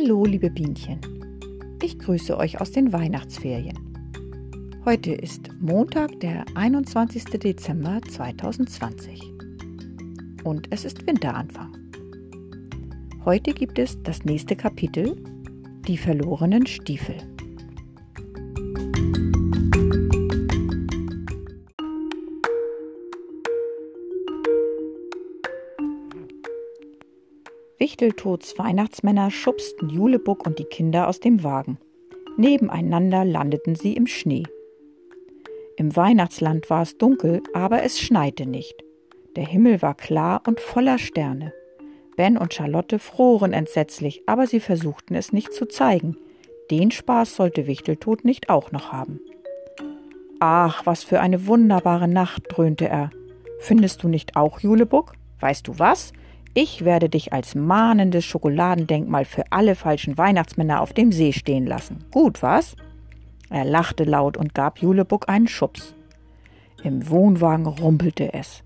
Hallo, liebe Bienchen. Ich grüße euch aus den Weihnachtsferien. Heute ist Montag, der 21. Dezember 2020. Und es ist Winteranfang. Heute gibt es das nächste Kapitel, die verlorenen Stiefel. Wichteltods Weihnachtsmänner schubsten Julebuck und die Kinder aus dem Wagen. Nebeneinander landeten sie im Schnee. Im Weihnachtsland war es dunkel, aber es schneite nicht. Der Himmel war klar und voller Sterne. Ben und Charlotte froren entsetzlich, aber sie versuchten es nicht zu zeigen. Den Spaß sollte Wichteltod nicht auch noch haben. Ach, was für eine wunderbare Nacht, dröhnte er. Findest du nicht auch, Julebuck? Weißt du was? Ich werde dich als mahnendes Schokoladendenkmal für alle falschen Weihnachtsmänner auf dem See stehen lassen. Gut, was? Er lachte laut und gab Julebuck einen Schubs. Im Wohnwagen rumpelte es.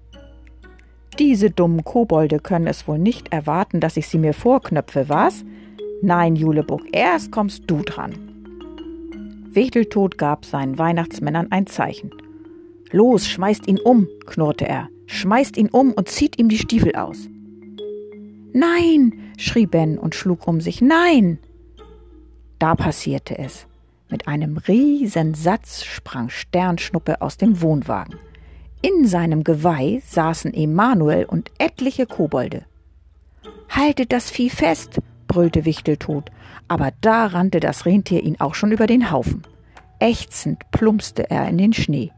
Diese dummen Kobolde können es wohl nicht erwarten, dass ich sie mir vorknöpfe, was? Nein, Julebuck, erst kommst du dran. Wichteltod gab seinen Weihnachtsmännern ein Zeichen. Los, schmeißt ihn um, knurrte er. Schmeißt ihn um und zieht ihm die Stiefel aus. Nein, schrie Ben und schlug um sich. Nein! Da passierte es. Mit einem riesen Satz sprang Sternschnuppe aus dem Wohnwagen. In seinem Geweih saßen Emanuel und etliche Kobolde. Haltet das Vieh fest, brüllte Wichteltod, aber da rannte das Rentier ihn auch schon über den Haufen. Ächzend plumpste er in den Schnee.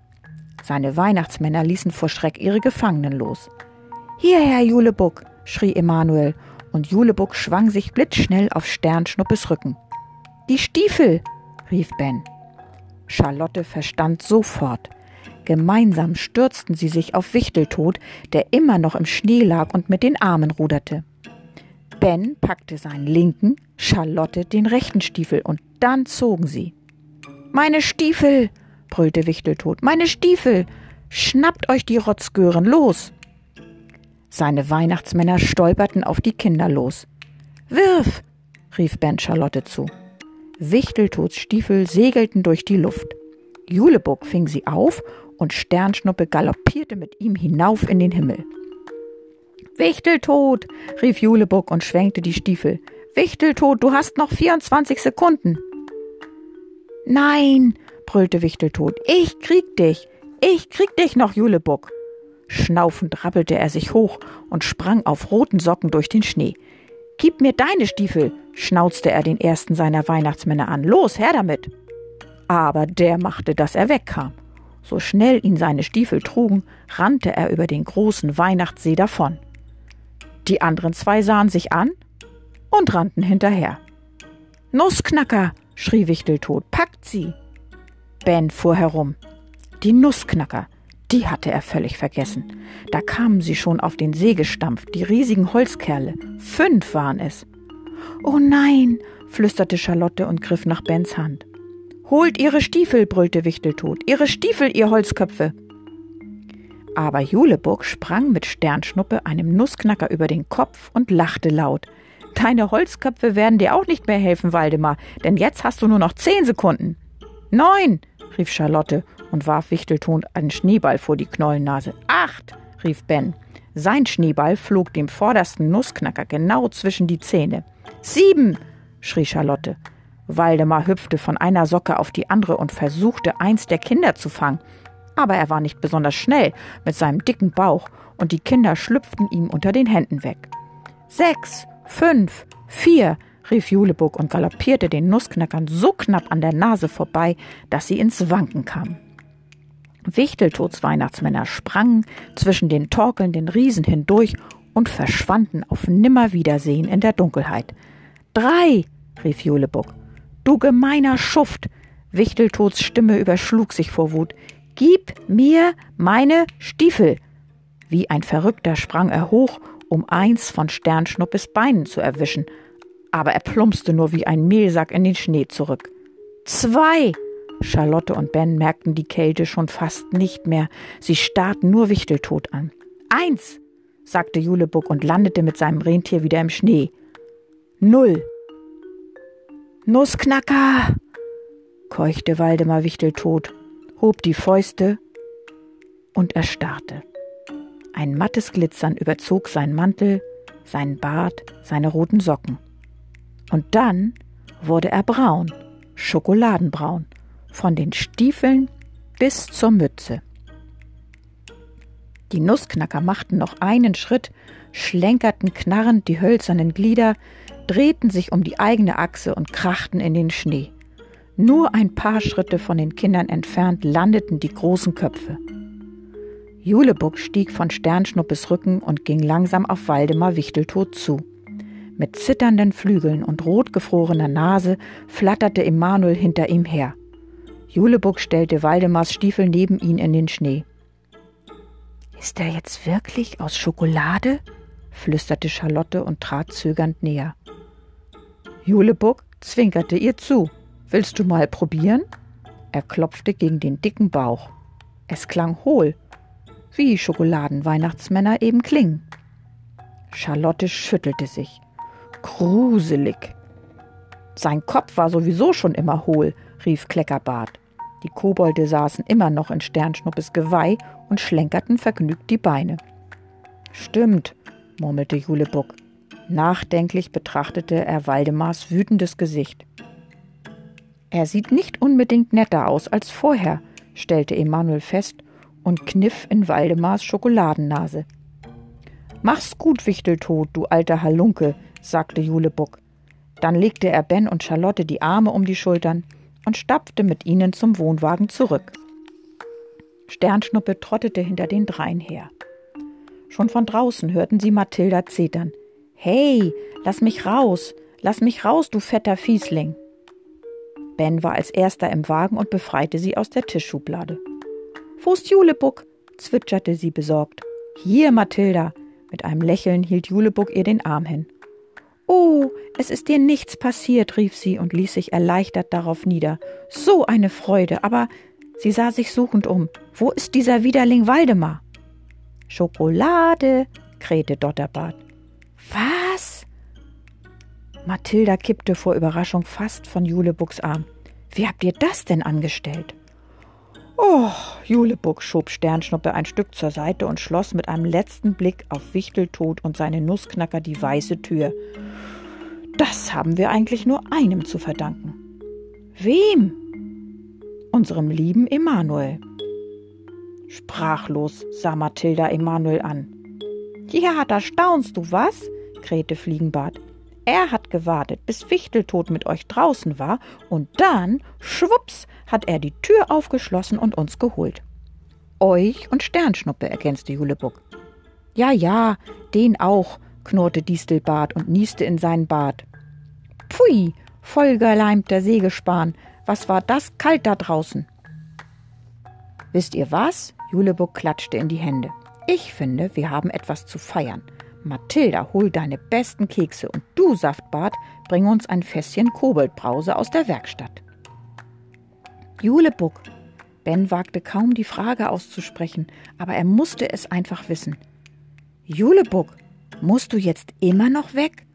Seine Weihnachtsmänner ließen vor Schreck ihre Gefangenen los. Hierher, Julebuck, schrie Emanuel, und Julebuck schwang sich blitzschnell auf Sternschnuppes Rücken. Die Stiefel, rief Ben. Charlotte verstand sofort. Gemeinsam stürzten sie sich auf Wichteltod, der immer noch im Schnee lag und mit den Armen ruderte. Ben packte seinen linken, Charlotte den rechten Stiefel und dann zogen sie. Meine Stiefel, brüllte Wichteltod, meine Stiefel! Schnappt euch die Rotzgören, los! Seine Weihnachtsmänner stolperten auf die Kinder los. Wirf! rief Ben Charlotte zu. Wichteltods Stiefel segelten durch die Luft. Julebuck fing sie auf und Sternschnuppe galoppierte mit ihm hinauf in den Himmel. Wichteltod! rief Julebuck und schwenkte die Stiefel. Wichteltod, du hast noch 24 Sekunden. Nein, brüllte Wichteltod, ich krieg dich, ich krieg dich noch, Julebuck. Schnaufend rappelte er sich hoch und sprang auf roten Socken durch den Schnee. Gib mir deine Stiefel, schnauzte er den ersten seiner Weihnachtsmänner an. Los, her damit! Aber der machte, dass er wegkam. So schnell ihn seine Stiefel trugen, rannte er über den großen Weihnachtssee davon. Die anderen zwei sahen sich an und rannten hinterher. Nussknacker, schrie Wichteltod, packt sie! Ben fuhr herum. Die Nussknacker, die hatte er völlig vergessen. Da kamen sie schon auf den See gestampft, die riesigen Holzkerle. Fünf waren es. Oh nein, flüsterte Charlotte und griff nach Bens Hand. Holt ihre Stiefel, brüllte Wichteltod. Ihre Stiefel, ihr Holzköpfe. Aber Juleburg sprang mit Sternschnuppe einem Nussknacker über den Kopf und lachte laut. Deine Holzköpfe werden dir auch nicht mehr helfen, Waldemar, denn jetzt hast du nur noch zehn Sekunden. Neun, rief Charlotte und warf Wichtelton einen Schneeball vor die Knollennase. Acht, rief Ben. Sein Schneeball flog dem vordersten Nussknacker genau zwischen die Zähne. Sieben, schrie Charlotte. Waldemar hüpfte von einer Socke auf die andere und versuchte, eins der Kinder zu fangen. Aber er war nicht besonders schnell mit seinem dicken Bauch, und die Kinder schlüpften ihm unter den Händen weg. Sechs, fünf, vier, rief Juleburg und galoppierte den Nussknackern so knapp an der Nase vorbei, dass sie ins Wanken kamen. Wichteltods Weihnachtsmänner sprangen zwischen den torkelnden Riesen hindurch und verschwanden auf Nimmerwiedersehen in der Dunkelheit. Drei, rief Julebuck. Du gemeiner Schuft! Wichteltods Stimme überschlug sich vor Wut. Gib mir meine Stiefel! Wie ein Verrückter sprang er hoch, um eins von Sternschnuppes Beinen zu erwischen, aber er plumpste nur wie ein Mehlsack in den Schnee zurück. Zwei! Charlotte und Ben merkten die Kälte schon fast nicht mehr. Sie starrten nur Wichteltot an. Eins! sagte Julebuck und landete mit seinem Rentier wieder im Schnee. Null! Nussknacker! keuchte Waldemar Wichteltot, hob die Fäuste und erstarrte. Ein mattes Glitzern überzog seinen Mantel, seinen Bart, seine roten Socken. Und dann wurde er braun, schokoladenbraun, von den Stiefeln bis zur Mütze. Die Nussknacker machten noch einen Schritt, schlenkerten knarrend die hölzernen Glieder, drehten sich um die eigene Achse und krachten in den Schnee. Nur ein paar Schritte von den Kindern entfernt landeten die großen Köpfe. Julebuck stieg von Sternschnuppes Rücken und ging langsam auf Waldemar Wichteltot zu. Mit zitternden Flügeln und rotgefrorener Nase flatterte Emanuel hinter ihm her. Julebuck stellte Waldemars Stiefel neben ihn in den Schnee. Ist er jetzt wirklich aus Schokolade? flüsterte Charlotte und trat zögernd näher. Julebuck zwinkerte ihr zu. Willst du mal probieren? Er klopfte gegen den dicken Bauch. Es klang hohl, wie Schokoladenweihnachtsmänner eben klingen. Charlotte schüttelte sich. Gruselig. Sein Kopf war sowieso schon immer hohl, rief Kleckerbart. Die Kobolde saßen immer noch in Sternschnuppes Geweih und schlenkerten vergnügt die Beine. Stimmt, murmelte Julebuck. Nachdenklich betrachtete er Waldemars wütendes Gesicht. Er sieht nicht unbedingt netter aus als vorher, stellte Emanuel fest und kniff in Waldemars Schokoladennase. Mach's gut, Wichteltod, du alter Halunke, sagte Julebuck. Dann legte er Ben und Charlotte die Arme um die Schultern und stapfte mit ihnen zum Wohnwagen zurück. Sternschnuppe trottete hinter den dreien her. Schon von draußen hörten sie Mathilda zetern. Hey, lass mich raus, lass mich raus, du fetter Fiesling. Ben war als erster im Wagen und befreite sie aus der Tischschublade. Wo ist Julebuck? zwitscherte sie besorgt. Hier, Mathilda. Mit einem Lächeln hielt Julebuck ihr den Arm hin. Oh, es ist dir nichts passiert, rief sie und ließ sich erleichtert darauf nieder. So eine Freude, aber sie sah sich suchend um. Wo ist dieser Widerling Waldemar? Schokolade, krähte Dotterbart. Was? Mathilda kippte vor Überraschung fast von Julebucks Arm. Wie habt ihr das denn angestellt? Oh, Julebuck schob Sternschnuppe ein Stück zur Seite und schloss mit einem letzten Blick auf Wichteltod und seine Nussknacker die weiße Tür. Das haben wir eigentlich nur einem zu verdanken. Wem? Unserem lieben Emanuel. Sprachlos sah Mathilda Emanuel an. Ja, da staunst du, was? krähte Fliegenbart. Er hat gewartet, bis Wichteltod mit euch draußen war, und dann, schwupps, hat er die Tür aufgeschlossen und uns geholt. Euch und Sternschnuppe, ergänzte Julebuck. Ja, ja, den auch, knurrte Distelbart und nieste in seinen Bart. Pfui, vollgeleimter Sägespan, was war das kalt da draußen? Wisst ihr was? Julebuck klatschte in die Hände. Ich finde, wir haben etwas zu feiern. Mathilda, hol deine besten Kekse und du, Saftbart, bring uns ein Fässchen Koboldbrause aus der Werkstatt. Julebuck. Ben wagte kaum die Frage auszusprechen, aber er musste es einfach wissen. Julebuck, musst du jetzt immer noch weg?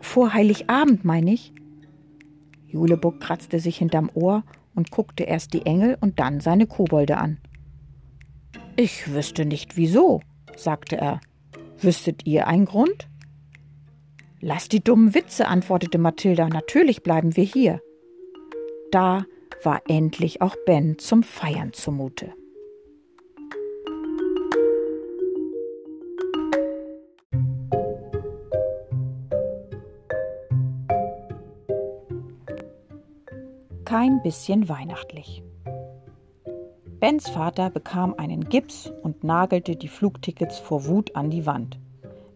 Vor Heiligabend, meine ich. Julebuck kratzte sich hinterm Ohr und guckte erst die Engel und dann seine Kobolde an. Ich wüsste nicht wieso, sagte er. Wüsstet ihr einen Grund? Lass die dummen Witze, antwortete Mathilda. Natürlich bleiben wir hier. Da war endlich auch Ben zum Feiern zumute. Kein bisschen weihnachtlich. Bens Vater bekam einen Gips und nagelte die Flugtickets vor Wut an die Wand.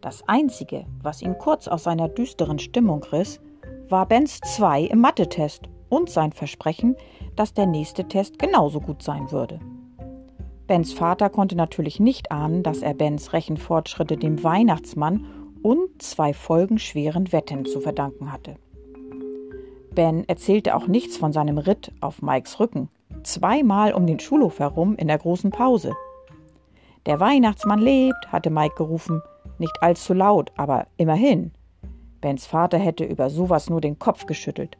Das Einzige, was ihn kurz aus seiner düsteren Stimmung riss, war Bens 2 im Mathe-Test und sein Versprechen, dass der nächste Test genauso gut sein würde. Bens Vater konnte natürlich nicht ahnen, dass er Bens Rechenfortschritte dem Weihnachtsmann und zwei folgenschweren Wetten zu verdanken hatte. Ben erzählte auch nichts von seinem Ritt auf Mikes Rücken, zweimal um den Schulhof herum in der großen Pause. Der Weihnachtsmann lebt, hatte Mike gerufen, nicht allzu laut, aber immerhin. Bens Vater hätte über sowas nur den Kopf geschüttelt.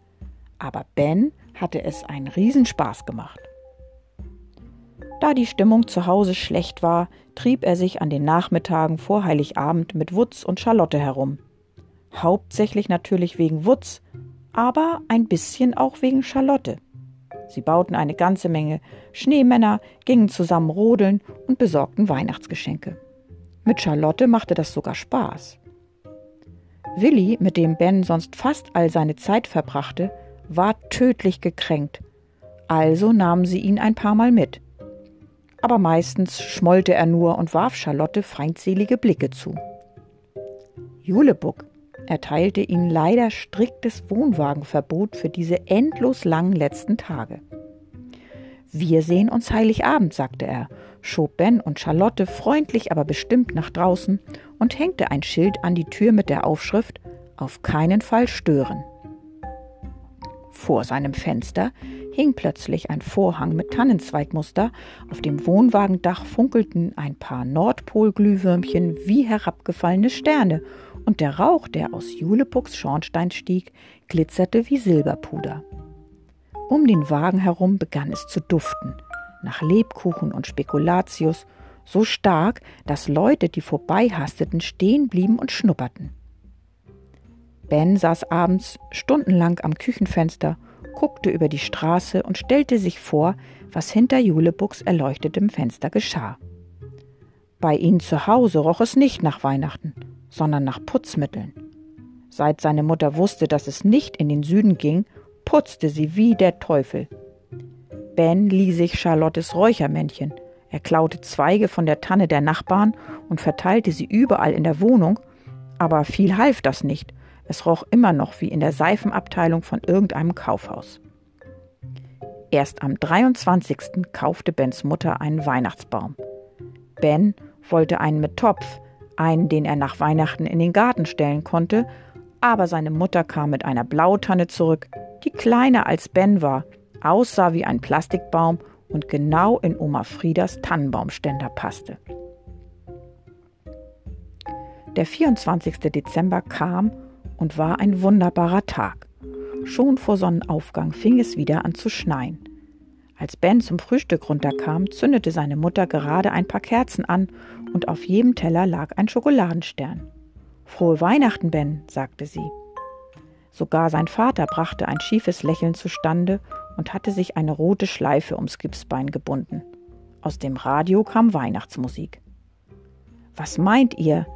aber Ben hatte es einen Riesenspaß gemacht. Da die Stimmung zu Hause schlecht war, trieb er sich an den Nachmittagen vor Heiligabend mit Wutz und Charlotte herum. Hauptsächlich natürlich wegen Wutz, aber ein bisschen auch wegen Charlotte. Sie bauten eine ganze Menge Schneemänner, gingen zusammen rodeln und besorgten Weihnachtsgeschenke. Mit Charlotte machte das sogar Spaß. Willi, mit dem Ben sonst fast all seine Zeit verbrachte, war tödlich gekränkt. Also nahmen sie ihn ein paar Mal mit. Aber meistens schmollte er nur und warf Charlotte feindselige Blicke zu. Julebuck erteilte ihnen leider striktes Wohnwagenverbot für diese endlos langen letzten Tage. Wir sehen uns Heiligabend, sagte er, schob Ben und Charlotte freundlich aber bestimmt nach draußen und hängte ein Schild an die Tür mit der Aufschrift Auf keinen Fall stören. Vor seinem Fenster hing plötzlich ein Vorhang mit Tannenzweigmuster, auf dem Wohnwagendach funkelten ein paar Nordpolglühwürmchen wie herabgefallene Sterne, und der Rauch, der aus Julepucks Schornstein stieg, glitzerte wie Silberpuder. Um den Wagen herum begann es zu duften, nach Lebkuchen und Spekulatius, so stark, dass Leute, die vorbeihasteten, stehen blieben und schnupperten. Ben saß abends stundenlang am Küchenfenster, guckte über die Straße und stellte sich vor, was hinter Julebucks erleuchtetem Fenster geschah. Bei ihnen zu Hause roch es nicht nach Weihnachten, sondern nach Putzmitteln. Seit seine Mutter wusste, dass es nicht in den Süden ging, putzte sie wie der Teufel. Ben lieh sich Charlottes Räuchermännchen. Er klaute Zweige von der Tanne der Nachbarn und verteilte sie überall in der Wohnung, aber viel half das nicht, es roch immer noch wie in der Seifenabteilung von irgendeinem Kaufhaus. Erst am 23. kaufte Bens Mutter einen Weihnachtsbaum. Ben wollte einen mit Topf, einen, den er nach Weihnachten in den Garten stellen konnte, aber seine Mutter kam mit einer Blautanne zurück, die kleiner als Ben war, aussah wie ein Plastikbaum und genau in Oma Friedas Tannenbaumständer passte. Der 24. Dezember kam und war ein wunderbarer Tag. Schon vor Sonnenaufgang fing es wieder an zu schneien. Als Ben zum Frühstück runterkam, zündete seine Mutter gerade ein paar Kerzen an und auf jedem Teller lag ein Schokoladenstern. Frohe Weihnachten, Ben, sagte sie. Sogar sein Vater brachte ein schiefes Lächeln zustande und hatte sich eine rote Schleife ums Gipsbein gebunden. Aus dem Radio kam Weihnachtsmusik. Was meint ihr?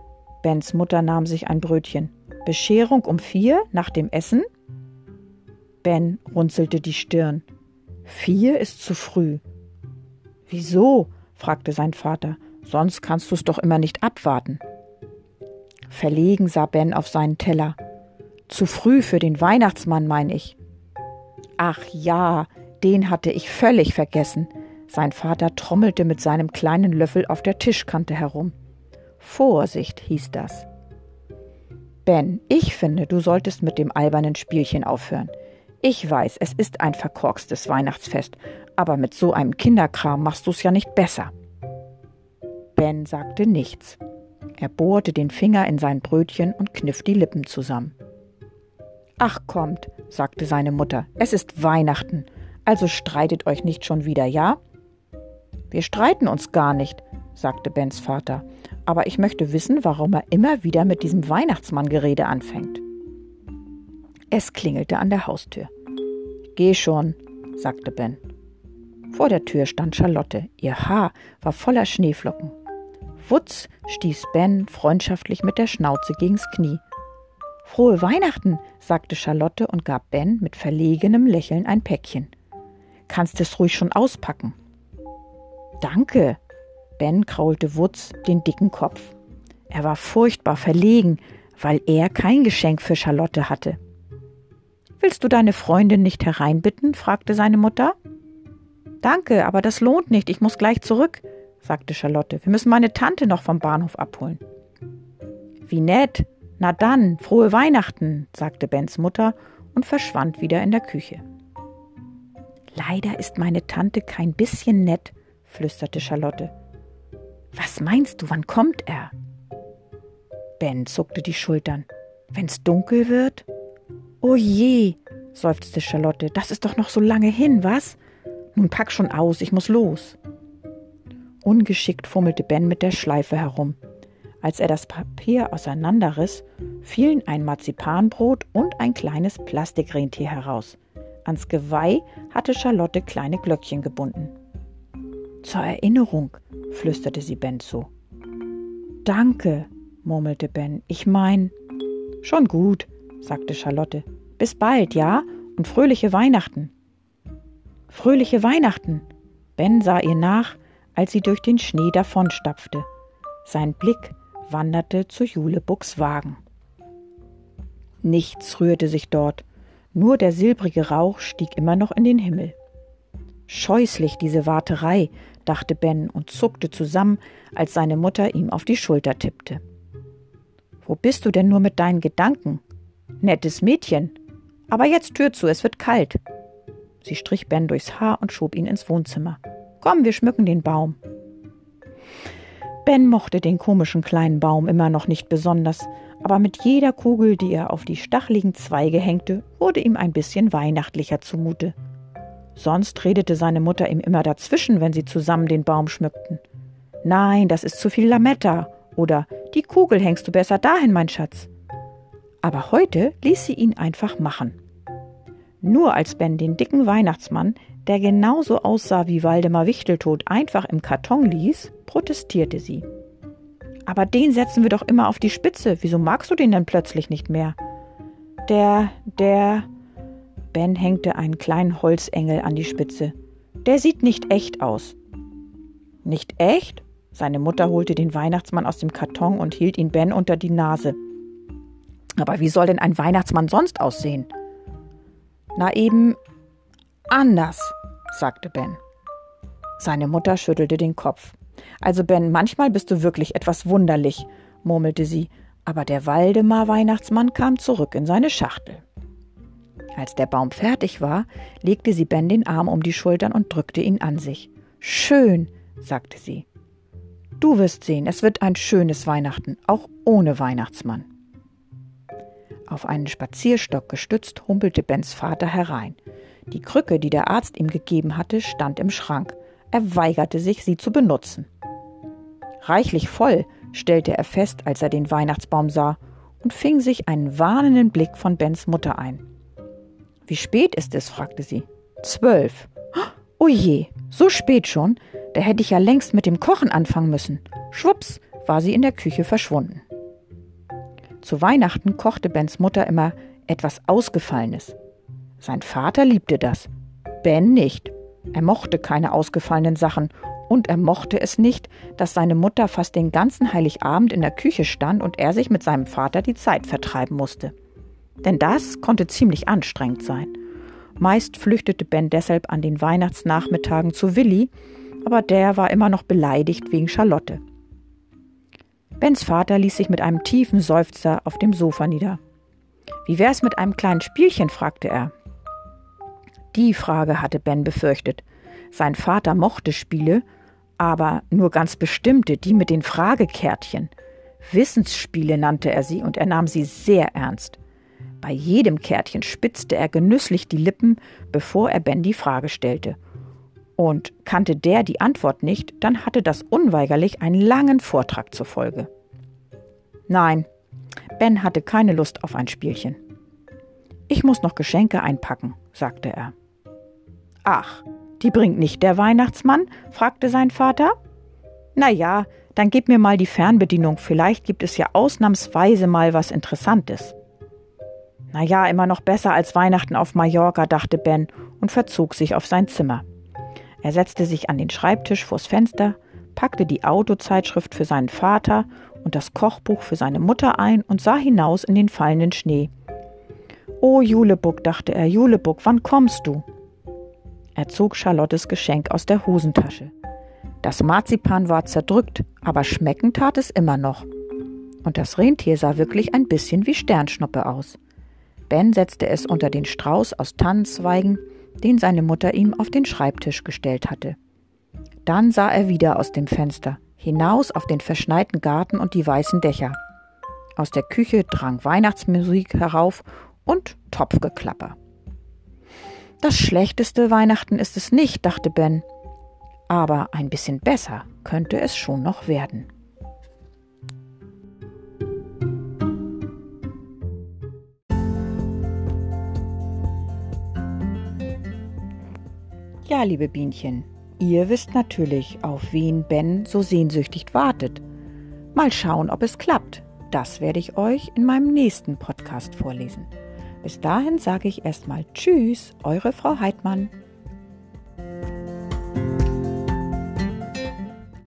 Bens Mutter nahm sich ein Brötchen. Bescherung um vier nach dem Essen? Ben runzelte die Stirn. Vier ist zu früh. Wieso? fragte sein Vater. Sonst kannst du es doch immer nicht abwarten. Verlegen sah Ben auf seinen Teller. Zu früh für den Weihnachtsmann, mein ich. Ach ja, den hatte ich völlig vergessen. Sein Vater trommelte mit seinem kleinen Löffel auf der Tischkante herum. Vorsicht, hieß das. Ben, ich finde, du solltest mit dem albernen Spielchen aufhören. Ich weiß, es ist ein verkorkstes Weihnachtsfest, aber mit so einem Kinderkram machst du's ja nicht besser. Ben sagte nichts. Er bohrte den Finger in sein Brötchen und kniff die Lippen zusammen. Ach kommt, sagte seine Mutter, es ist Weihnachten, also streitet euch nicht schon wieder, ja? Wir streiten uns gar nicht, sagte Bens Vater aber ich möchte wissen, warum er immer wieder mit diesem Weihnachtsmann-Gerede anfängt. Es klingelte an der Haustür. Geh schon, sagte Ben. Vor der Tür stand Charlotte. Ihr Haar war voller Schneeflocken. Wutz stieß Ben freundschaftlich mit der Schnauze gegens Knie. Frohe Weihnachten, sagte Charlotte und gab Ben mit verlegenem Lächeln ein Päckchen. Kannst es ruhig schon auspacken. Danke, Ben kraulte Wutz den dicken Kopf. Er war furchtbar verlegen, weil er kein Geschenk für Charlotte hatte. Willst du deine Freundin nicht hereinbitten? fragte seine Mutter. Danke, aber das lohnt nicht, ich muss gleich zurück, sagte Charlotte. Wir müssen meine Tante noch vom Bahnhof abholen. Wie nett. Na dann, frohe Weihnachten, sagte Bens Mutter und verschwand wieder in der Küche. Leider ist meine Tante kein bisschen nett, flüsterte Charlotte. Was meinst du, wann kommt er? Ben zuckte die Schultern. Wenn's dunkel wird? Oh je, seufzte Charlotte. Das ist doch noch so lange hin, was? Nun pack schon aus, ich muss los. Ungeschickt fummelte Ben mit der Schleife herum. Als er das Papier auseinanderriss, fielen ein Marzipanbrot und ein kleines Plastikrentier heraus. Ans Geweih hatte Charlotte kleine Glöckchen gebunden. Zur Erinnerung, flüsterte sie Ben zu. Danke, murmelte Ben. Ich mein. Schon gut, sagte Charlotte. Bis bald, ja? Und fröhliche Weihnachten. Fröhliche Weihnachten. Ben sah ihr nach, als sie durch den Schnee davonstapfte. Sein Blick wanderte zu Julebucks Wagen. Nichts rührte sich dort, nur der silbrige Rauch stieg immer noch in den Himmel. Scheußlich diese Warterei, dachte Ben und zuckte zusammen, als seine Mutter ihm auf die Schulter tippte. Wo bist du denn nur mit deinen Gedanken? Nettes Mädchen. Aber jetzt Tür zu, es wird kalt. Sie strich Ben durchs Haar und schob ihn ins Wohnzimmer. Komm, wir schmücken den Baum. Ben mochte den komischen kleinen Baum immer noch nicht besonders, aber mit jeder Kugel, die er auf die stacheligen Zweige hängte, wurde ihm ein bisschen weihnachtlicher zumute. Sonst redete seine Mutter ihm immer dazwischen, wenn sie zusammen den Baum schmückten. Nein, das ist zu viel Lametta. Oder die Kugel hängst du besser dahin, mein Schatz. Aber heute ließ sie ihn einfach machen. Nur als Ben den dicken Weihnachtsmann, der genauso aussah wie Waldemar Wichteltod, einfach im Karton ließ, protestierte sie. Aber den setzen wir doch immer auf die Spitze. Wieso magst du den denn plötzlich nicht mehr? Der, der, Ben hängte einen kleinen Holzengel an die Spitze. Der sieht nicht echt aus. Nicht echt? Seine Mutter holte den Weihnachtsmann aus dem Karton und hielt ihn Ben unter die Nase. Aber wie soll denn ein Weihnachtsmann sonst aussehen? Na eben anders, sagte Ben. Seine Mutter schüttelte den Kopf. Also Ben, manchmal bist du wirklich etwas wunderlich, murmelte sie, aber der Waldemar Weihnachtsmann kam zurück in seine Schachtel. Als der Baum fertig war, legte sie Ben den Arm um die Schultern und drückte ihn an sich. Schön, sagte sie. Du wirst sehen, es wird ein schönes Weihnachten, auch ohne Weihnachtsmann. Auf einen Spazierstock gestützt humpelte Bens Vater herein. Die Krücke, die der Arzt ihm gegeben hatte, stand im Schrank. Er weigerte sich, sie zu benutzen. Reichlich voll, stellte er fest, als er den Weihnachtsbaum sah, und fing sich einen warnenden Blick von Bens Mutter ein. Wie spät ist es? fragte sie. Zwölf. Oh je, so spät schon? Da hätte ich ja längst mit dem Kochen anfangen müssen. Schwupps, war sie in der Küche verschwunden. Zu Weihnachten kochte Bens Mutter immer etwas Ausgefallenes. Sein Vater liebte das, Ben nicht. Er mochte keine ausgefallenen Sachen und er mochte es nicht, dass seine Mutter fast den ganzen Heiligabend in der Küche stand und er sich mit seinem Vater die Zeit vertreiben musste. Denn das konnte ziemlich anstrengend sein. Meist flüchtete Ben deshalb an den Weihnachtsnachmittagen zu Willi, aber der war immer noch beleidigt wegen Charlotte. Bens Vater ließ sich mit einem tiefen Seufzer auf dem Sofa nieder. Wie wär's mit einem kleinen Spielchen? fragte er. Die Frage hatte Ben befürchtet. Sein Vater mochte Spiele, aber nur ganz bestimmte, die mit den Fragekärtchen. Wissensspiele nannte er sie und er nahm sie sehr ernst. Bei jedem Kärtchen spitzte er genüsslich die Lippen, bevor er Ben die Frage stellte. Und kannte der die Antwort nicht, dann hatte das unweigerlich einen langen Vortrag zur Folge. Nein, Ben hatte keine Lust auf ein Spielchen. Ich muss noch Geschenke einpacken, sagte er. Ach, die bringt nicht der Weihnachtsmann? fragte sein Vater. Na ja, dann gib mir mal die Fernbedienung, vielleicht gibt es ja ausnahmsweise mal was Interessantes. Na ja, immer noch besser als Weihnachten auf Mallorca, dachte Ben und verzog sich auf sein Zimmer. Er setzte sich an den Schreibtisch vors Fenster, packte die Autozeitschrift für seinen Vater und das Kochbuch für seine Mutter ein und sah hinaus in den fallenden Schnee. Oh, Julebuck, dachte er, Julebuck, wann kommst du? Er zog Charlottes Geschenk aus der Hosentasche. Das Marzipan war zerdrückt, aber schmecken tat es immer noch. Und das Rentier sah wirklich ein bisschen wie Sternschnuppe aus. Ben setzte es unter den Strauß aus Tannenzweigen, den seine Mutter ihm auf den Schreibtisch gestellt hatte. Dann sah er wieder aus dem Fenster, hinaus auf den verschneiten Garten und die weißen Dächer. Aus der Küche drang Weihnachtsmusik herauf und Topfgeklapper. Das schlechteste Weihnachten ist es nicht, dachte Ben. Aber ein bisschen besser könnte es schon noch werden. Ja, liebe Bienchen, ihr wisst natürlich, auf wen Ben so sehnsüchtig wartet. Mal schauen, ob es klappt. Das werde ich euch in meinem nächsten Podcast vorlesen. Bis dahin sage ich erstmal Tschüss, eure Frau Heidmann.